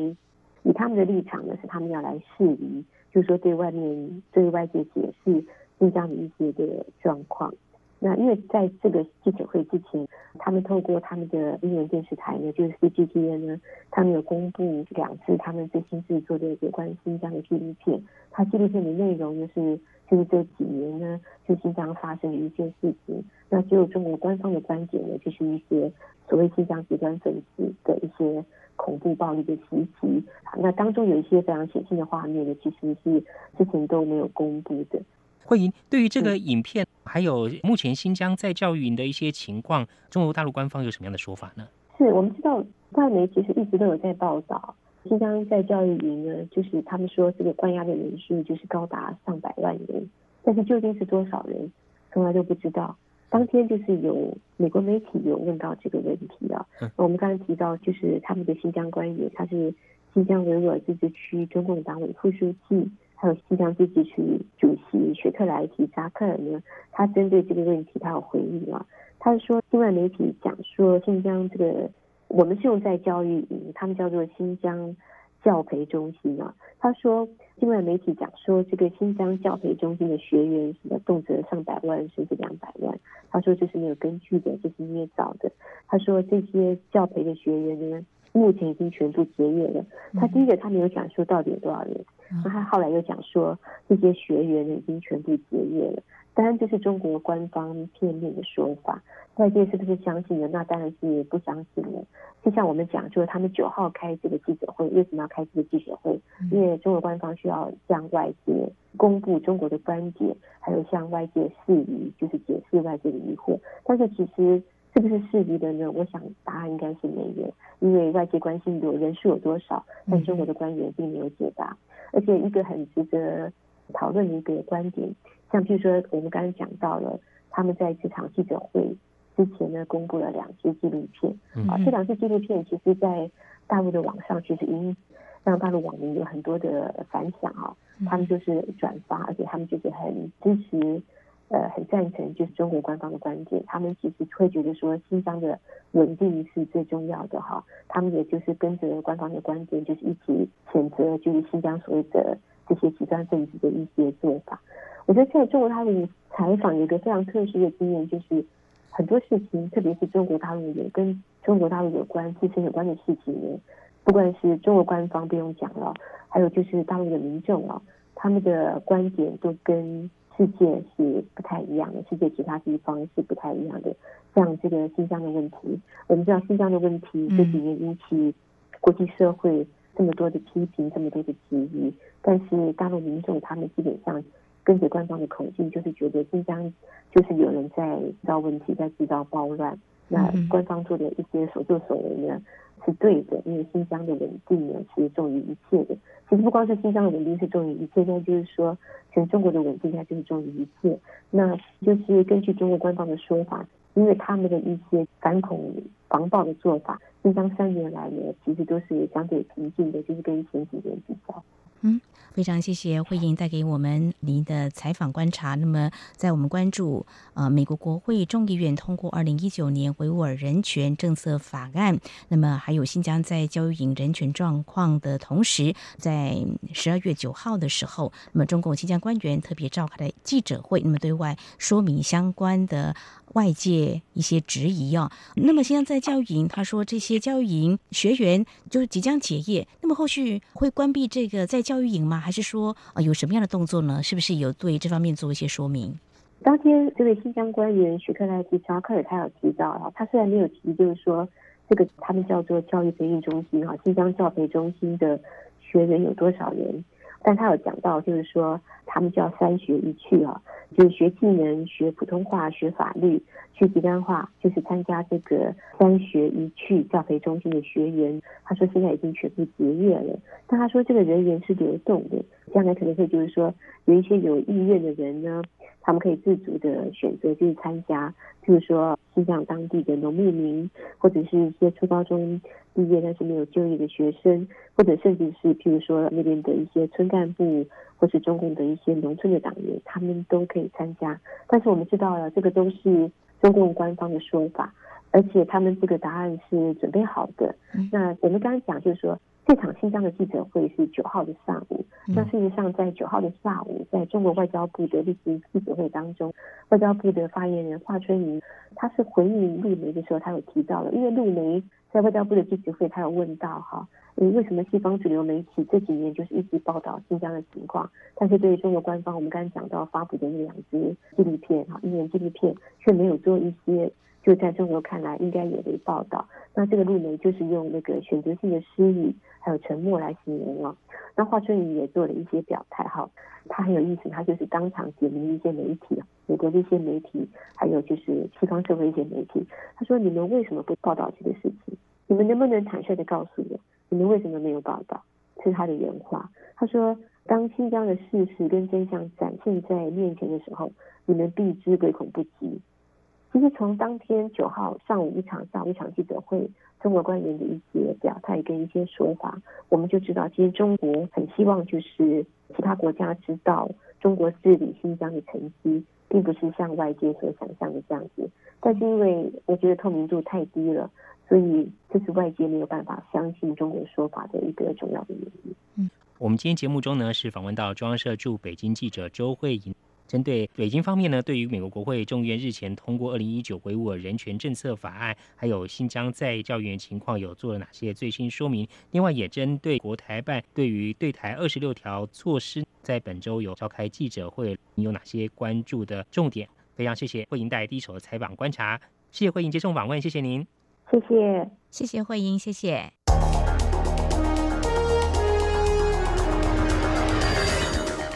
以他们的立场呢，是他们要来释疑，就是说对外面对外界解释新疆的一些的状况。那因为在这个记者会之前，他们透过他们的英文电视台呢，就是 CGTN 呢，他们有公布两次他们最新制作的有关新疆的纪录片。它纪录片的内容就是，就是这几年呢，就新疆发生的一些事情。那只有中国官方的观点呢，就是一些所谓新疆极端分子的一些恐怖暴力的袭击。那当中有一些非常血腥的画面呢，其实是之前都没有公布的。慧莹，对于这个影片，还有目前新疆在教育营的一些情况，中国大陆官方有什么样的说法呢？是我们知道外媒其实一直都有在报道，新疆在教育营呢，就是他们说这个关押的人数就是高达上百万人，但是究竟是多少人，从来都不知道。当天就是有美国媒体有问到这个问题啊，我们刚才提到就是他们的新疆官员，他是新疆维吾尔自治区中共党委副书记。还有新疆自治区主席雪特莱提扎克尔呢，他针对这个问题，他有回应啊。他说，境外媒体讲说新疆这个，我们是用在教育营，他们叫做新疆教培中心啊。他说，境外媒体讲说这个新疆教培中心的学员什么动辄上百万甚至两百万，他说这是没有根据的，这是捏造的。他说这些教培的学员呢。目前已经全部结业了。他第一个他没有讲说到底有多少人，那他后来又讲说这些学员呢已经全部结业了。当然这是中国官方片面的说法，外界是不是相信呢？那当然是不相信了。就像我们讲，就是他们九号开这个记者会，为什么要开这个记者会？因为中国官方需要向外界公布中国的观点，还有向外界释疑，就是解释外界的疑惑。但是其实。是不是释疑的呢？我想答案应该是没有，因为外界关心有人数有多少，但中国的官员并没有解答。而且一个很值得讨论的一个观点，像譬如说我们刚刚讲到了，他们在这场记者会之前呢，公布了两支纪录片。啊，这两支纪录片其实，在大陆的网上其实已经让大陆网民有很多的反响啊，他们就是转发，而且他们就是很支持。呃，很赞成就是中国官方的观点，他们其实会觉得说新疆的稳定是最重要的哈，他们也就是跟着官方的观点，就是一起谴责就是新疆所谓的这些极端分子的一些做法。我觉得在中国大陆采访有一个非常特殊的经验，就是很多事情，特别是中国大陆有跟中国大陆有关自身有关的事情呢，不管是中国官方不用讲了，还有就是大陆的民众啊，他们的观点都跟。世界是不太一样的，世界其他地方是不太一样的。像这个新疆的问题，我们知道新疆的问题这几年引起国际社会这么多的批评，这么多的质疑。但是大陆民众他们基本上跟着官方的口径，就是觉得新疆就是有人在制造问题，在制造暴乱。那官方做的一些所作所为呢？是对的，因为新疆的稳定呢是重于一切的。其实不光是新疆的稳定是重于一切，那就是说全中国的稳定它就是重于一切。那就是根据中国官方的说法，因为他们的一些反恐防暴的做法，新疆三年来呢其实都是相对平静的，就是跟前几年比较。嗯。非常谢谢慧英带给我们您的采访观察。那么，在我们关注呃美国国会众议院通过二零一九年维吾尔人权政策法案，那么还有新疆在教育营人权状况的同时，在十二月九号的时候，那么中共新疆官员特别召开了记者会，那么对外说明相关的。外界一些质疑啊，那么现在在教育营，他说这些教育营学员就即将结业，那么后续会关闭这个在教育营吗？还是说啊有什么样的动作呢？是不是有对这方面做一些说明？当天这位新疆官员许克来提查克尔他有提到啊，他虽然没有提，就是说这个他们叫做教育培训中心哈，新疆教培中心的学员有多少人？但他有讲到，就是说他们叫三学一去啊，就是学技能、学普通话、学法律、学吉丹话，就是参加这个三学一去教培中心的学员。他说现在已经全部结业了，但他说这个人员是流动的，将来可能会就是说有一些有意愿的人呢。他们可以自主的选择去参加，譬如说新疆当地的农牧民，或者是一些初高中毕业但是没有就业的学生，或者甚至是譬如说那边的一些村干部，或是中共的一些农村的党员，他们都可以参加。但是我们知道了，这个都是中共官方的说法，而且他们这个答案是准备好的。那我们刚刚讲就是说。这场新疆的记者会是九号的上午，那事实上在九号的下午，在中国外交部的例行记者会当中，外交部的发言人华春莹，他是回应陆媒的时候，他有提到了，因为陆媒在外交部的记者会，他有问到哈，嗯，为什么西方主流媒体这几年就是一直报道新疆的情况，但是对于中国官方，我们刚才讲到发布的那两支纪录片哈，一年纪录片却没有做一些。就在中国看来，应该有的报道。那这个路媒就是用那个选择性的失语，还有沉默来形容了。那华春莹也做了一些表态，哈，他很有意思，他就是当场点名一些媒体，美国的一些媒体，还有就是西方社会一些媒体。他说：“你们为什么不报道这个事情？你们能不能坦率的告诉我，你们为什么没有报道？”是他的原话。他说：“当新疆的事实跟真相展现在面前的时候，你们避之唯恐不及。”其实从当天九号上午一场、下午一场记者会，中国官员的一些表态跟一些说法，我们就知道，其实中国很希望就是其他国家知道中国治理新疆的成绩，并不是像外界所想象的这样子。但是因为我觉得透明度太低了，所以这是外界没有办法相信中国说法的一个重要的原因。嗯，我们今天节目中呢是访问到中央社驻北京记者周慧莹。针对北京方面呢，对于美国国会众议院日前通过二零一九维吾尔人权政策法案，还有新疆在教育情况有做了哪些最新说明？另外，也针对国台办对于对台二十六条措施，在本周有召开记者会，你有哪些关注的重点？非常谢谢慧英带第一手的采访观察，谢谢慧英接受访问，谢谢您，谢谢，谢谢慧英，谢谢。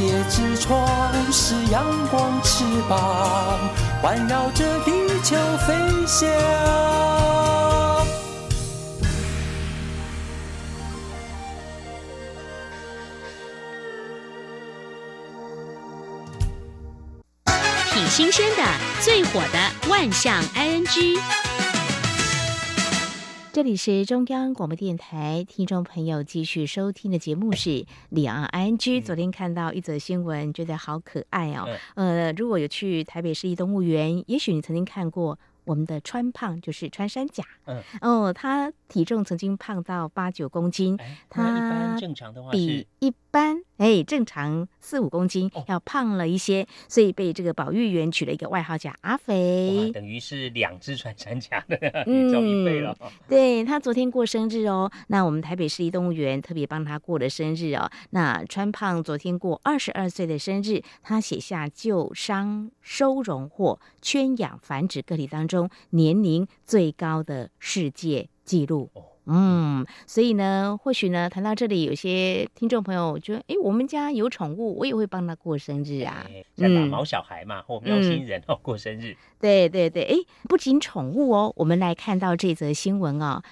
界之窗；是阳光，翅膀环绕着地球飞翔。挺新鲜的，最火的万象 ING。这里是中央广播电台，听众朋友继续收听的节目是《李昂 I N G》。昨天看到一则新闻，觉得好可爱哦。呃，如果有去台北市立动物园，也许你曾经看过。我们的川胖就是穿山甲，嗯，哦，他体重曾经胖到八九公斤，他一般他正常的话比一般哎正常四五公斤哦要胖了一些，所以被这个保育员取了一个外号叫阿哇，肥。等于是两只穿山甲的宇宙一倍了。哦对他昨天过生日哦，那我们台北市立动物园特别帮他过了生日哦。那川胖昨天过二十二岁的生日，他写下救伤收容或圈养繁殖个体当中年龄最高的世界纪录。哦嗯，所以呢，或许呢，谈到这里，有些听众朋友觉得，哎，我们家有宠物，我也会帮他过生日啊。哎像打毛小孩嘛，或喵星人哦过生日，对对对，哎，不仅宠物哦，我们来看到这则新闻哦，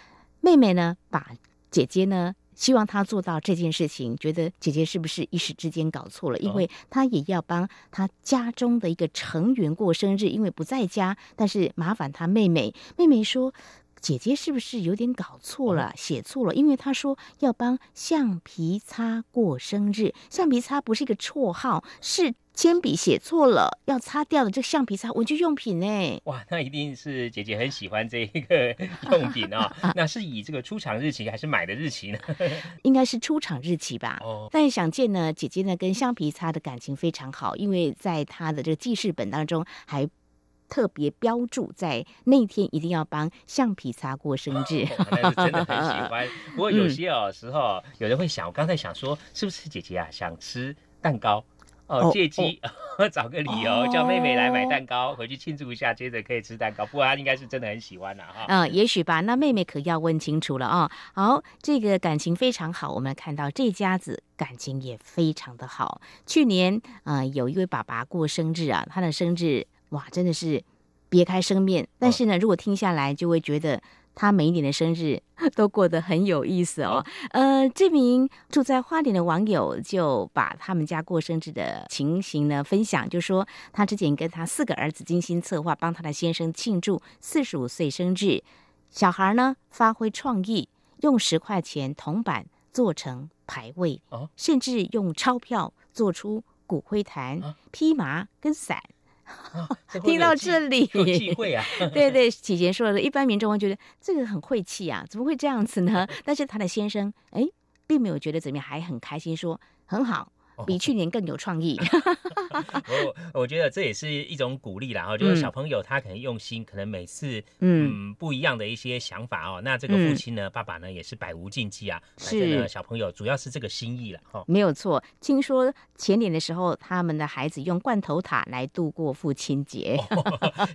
妹妹呢把姐姐呢。希望她做到这件事情，觉得姐姐是不是一时之间搞错了？因为她也要帮她家中的一个成员过生日，因为不在家，但是麻烦她妹妹。妹妹说：“姐姐是不是有点搞错了，写错了？因为她说要帮橡皮擦过生日，橡皮擦不是一个绰号，是铅笔写错了要擦掉的这个橡皮擦文具用品呢。哇，那一定是姐姐很喜欢这一个 用品哦。那是以这个出厂日期还是买的日期呢？应该是出厂日期吧。哦但想见呢，姐姐呢跟橡皮擦的感情非常好，因为在她的这个记事本当中还。特别标注在那天一定要帮橡皮擦过生 日，真的很喜欢。不过有嗯些哦时候，有人会想，我刚才想说，是不是姐姐啊想吃蛋糕？哦哦，借机 找个理由哦叫妹妹来买蛋糕，回去庆祝一下，接着可以吃蛋糕。不过她应该是真的很喜欢啦哈。嗯，也许吧。那妹妹可要问清楚了啊、好，这个感情非常好，我们看到这家子感情也非常的好。去年啊、呃有一位爸爸过生日啊，他的生日哇，真的是别开生面。但是呢，如果听下来，就会觉得。他每一年的生日 都过得很有意思哦。呃，这名住在花莲的网友就把他们家过生日的情形呢分享，就说他之前跟他四个儿子精心策划，帮他的先生庆祝四十五岁生日。小孩呢发挥创意，用十块钱铜板做成牌位，哦甚至用钞票做出骨灰坛、披麻跟伞。听到这里，有忌讳啊 对对，启贤说的，一般民众会觉得这个很晦气啊，怎么会这样子呢？但是他的先生哎，并没有觉得怎么样，还很开心说很好，哦比去年更有创意。我我觉得这也是一种鼓励啦，哈，就是小朋友他可能用心，可能每次嗯嗯不一样的一些想法哦。那这个父亲呢，爸爸呢也是百无禁忌啊。反正是呢，小朋友主要是这个心意了哈。没有错，听说前年的时候，他们的孩子用罐头塔来度过父亲节。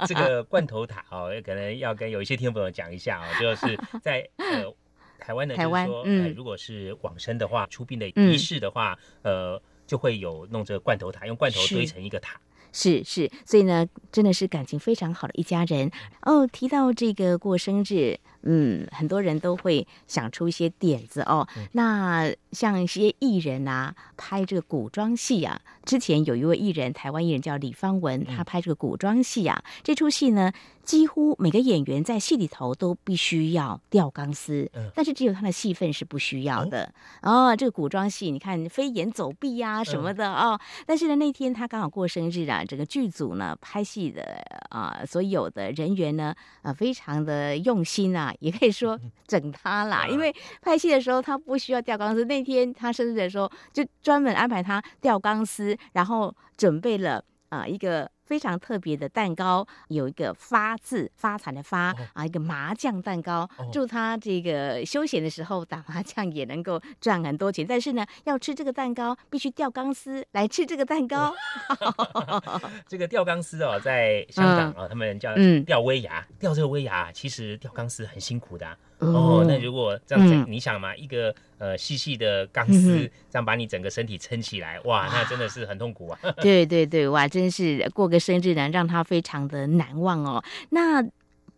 这个罐头塔哦，可能要跟有一些听众朋友讲一下哦，就是在呃台湾呢，台湾就是说，嗯呃，如果是往生的话，出殡的嗯仪式的话，呃，就会有弄这个罐头塔，用罐头堆成一个塔。是是，所以呢，真的是感情非常好的一家人哦。提到这个过生日，嗯，很多人都会想出一些点子哦。那像一些艺人啊，拍这个古装戏啊，之前有一位艺人，台湾艺人叫李方文，他拍这个古装戏啊，这出戏呢，几乎每个演员在戏里头都必须要吊钢丝，嗯但是只有他的戏份是不需要的。哦，这个古装戏，你看飞檐走壁呀、什么的哦。但是呢，那天他刚好过生日啊，整个剧组呢拍戏的啊、所有的人员呢啊、非常的用心啊，也可以说整他啦，因为拍戏的时候他不需要吊钢丝，那天他生日的时候就专门安排他吊钢丝，然后准备了啊、一个。非常特别的蛋糕，有一个发字发财的发、啊，一个麻将蛋糕，祝他这个休闲的时候打麻将也能够赚很多钱。但是呢，要吃这个蛋糕，必须吊钢丝来吃这个蛋糕。这个吊钢丝哦，在香港啊、他们叫嗯吊威亚，吊这个威亚，其实吊钢丝很辛苦的、啊。哦哦，那如果这样子，嗯你想嘛，一个呃细细的钢丝，这样把你整个身体撑起来，哇，那真的是很痛苦啊。对对对，哇，真是过个生日呢，让他非常的难忘哦。那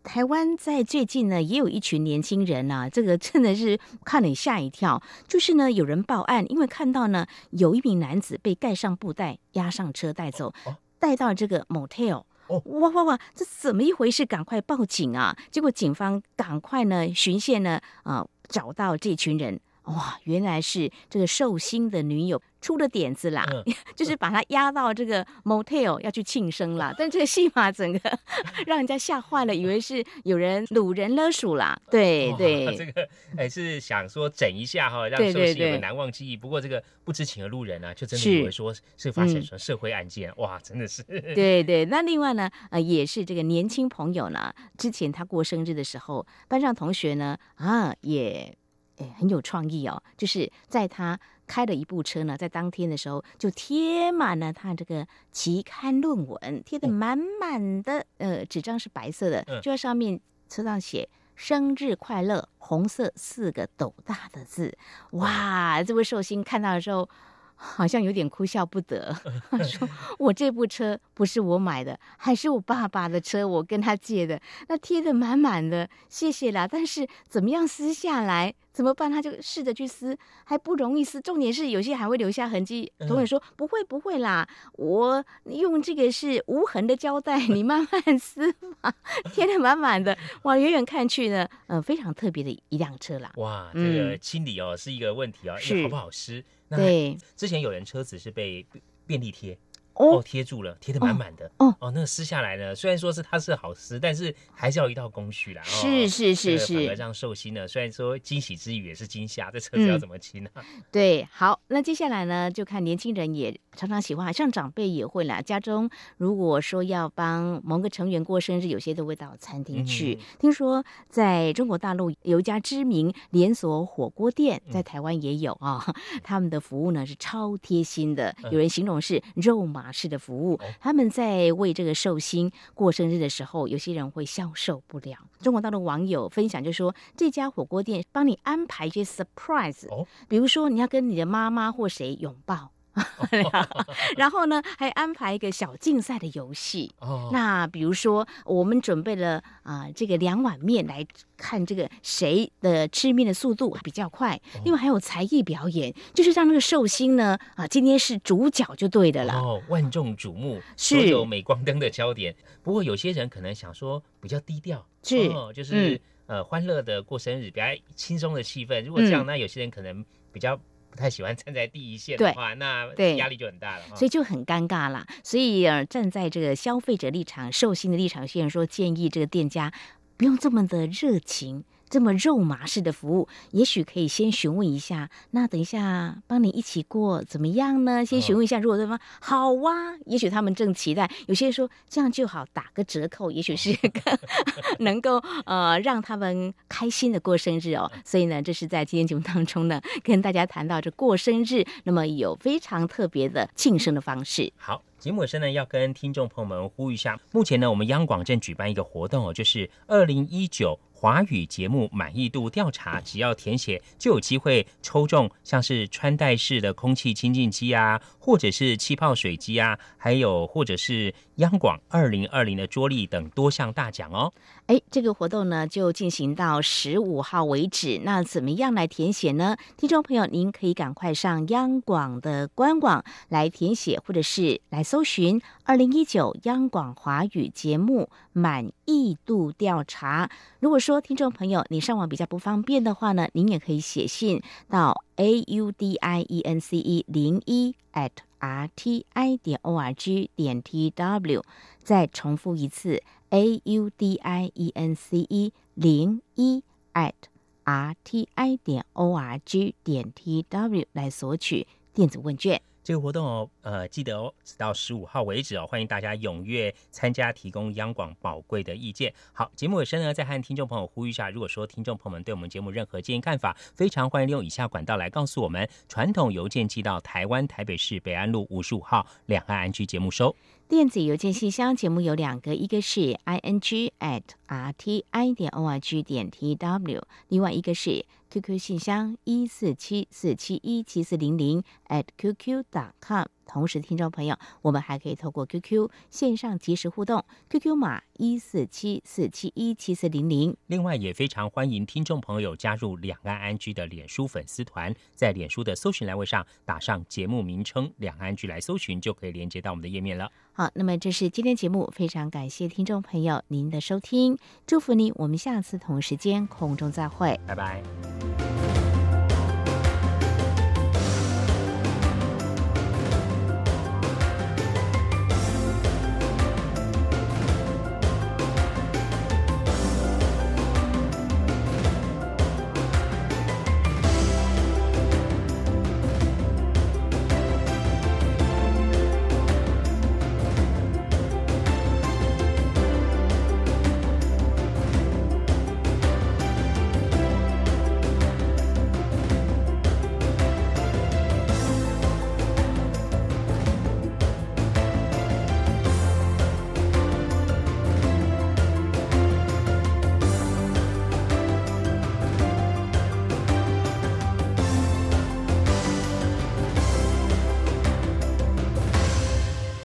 台湾在最近呢，也有一群年轻人啊，这个真的是看了吓一跳。就是呢，有人报案，因为看到呢，有一名男子被盖上布袋，押上车带走，带到这个 motel。哇哇哇！这怎么一回事？赶快报警啊！结果警方赶快呢巡线呢，啊、找到这群人。哇，原来是这个寿星的女友出了点子啦，就是把他押到这个 motel 要去庆生啦。但这个戏码整个 让人家吓坏了，以为是有人掳人勒赎啦。对对，这个哎是想说整一下哈，让寿星有个难忘记忆。不过这个不知情的路人呢，就真的以为说是发生什么社会案件，哇，真的是。对对，那另外呢，呃，也是这个年轻朋友呢，之前他过生日的时候，班上同学呢啊也。哎，很有创意哦！就是在他开了一部车呢，在当天的时候就贴满了他这个期刊论文，贴的满满的。呃，纸张是白色的，就在上面车上写“生日快乐”，红色四个斗大的字。哇！这位寿星看到的时候。好像有点哭笑不得。他 说：“我这部车不是我买的，还是我爸爸的车，我跟他借的。那贴的满满的，谢谢啦。但是怎么样撕下来？怎么办？他就试着去撕，还不容易撕。重点是有些还会留下痕迹。同学说：不会不会啦，我用这个是无痕的胶带，你慢慢撕吧。贴的满满的，哇！远远看去呢，呃，非常特别的一辆车啦。哇，这个清理哦是一个问题哦，因为好不好撕？对，之前有人车子是被便利贴。哦，贴住了，贴的满满的。哦哦，那个撕下来呢？虽然说是它是好撕，但是还是要一道工序啦。是是是是，反而让寿星呢，虽然说惊喜之余也是惊吓，这车子要怎么骑呢？对，好，那接下来呢，就看年轻人也常常喜欢，像长辈也会啦。家中如果说要帮某个成员过生日，有些都会到餐厅去。听说在中国大陆有一家知名连锁火锅店，在台湾也有啊，他们的服务呢是超贴心的，有人形容是肉麻。式的服务，他们在为这个寿星过生日的时候，有些人会消受不了。中国大陆网友分享就说，这家火锅店帮你安排一些 surprise，比如说你要跟你的妈妈或谁拥抱。然后呢，还安排一个小竞赛的游戏。哦，那比如说，我们准备了啊，这个两碗面来看这个谁的吃面的速度比较快。另外还有才艺表演，就是让那个寿星呢啊，今天是主角就对的了。哦，万众瞩目，所有镁光灯的焦点。不过有些人可能想说比较低调，是，就是呃欢乐的过生日，比较轻松的气氛。如果这样，那有些人可能比较。不太喜欢站在第一线的话，那压力就很大了，所以就很尴尬了。所以呃，站在这个消费者立场、寿星的立场，虽然说建议这个店家不用这么的热情。这么肉麻式的服务，也许可以先询问一下。那等一下帮你一起过怎么样呢？先询问一下，如果对方好啊，也许他们正期待。有些人说这样就好，打个折扣，也许是个 能够呃让他们开心的过生日哦。所以呢，这是在今天节目当中呢，跟大家谈到这过生日，那么有非常特别的庆生的方式。好，节目尾声呢，要跟听众朋友们呼吁一下，目前呢，我们央广正举办一个活动哦，就是二零一九。华语节目满意度调查，只要填写就有机会抽中，像是穿戴式的空气清净机啊，或者是气泡水机啊，还有或者是央广二零二零的桌历等多项大奖哦。哎，这个活动呢就进行到十五号为止。那怎么样来填写呢？听众朋友，您可以赶快上央广的官网来填写，或者是来搜寻二零一九央广华语节目满意度调查。如果说听众朋友你上网比较不方便的话呢，您也可以写信到 a u d i e n c e 零一 at r t i 点 o r g 点 t w。再重复一次 a u d i e n c e 零一 at r t i 点 o r g 点 t w 来索取电子问卷。这个活动哦，呃，记得哦，直到十五号为止哦，欢迎大家踊跃参加，提供央广宝贵的意见。好，节目尾声呢，再和听众朋友呼吁一下，如果说听众朋友们对我们节目任何建议看法，非常欢迎利用以下管道来告诉我们：传统邮件寄到台湾台北市北安路五十五号两岸安居节目收；电子邮件信箱节目有两个，一个是 i n g at r t i 点 o r g 点 t w，另外一个是。QQ 信箱一四七四七一七四零零 at qq.com。同时，听众朋友，我们还可以透过 QQ 线上及时互动，QQ 码一四七四七一七四零零。另外，也非常欢迎听众朋友加入两岸安居的脸书粉丝团，在脸书的搜寻栏位上打上节目名称“两岸居”来搜寻，就可以连接到我们的页面了。好，那么这是今天节目，非常感谢听众朋友您的收听，祝福您，我们下次同时间空中再会，拜拜。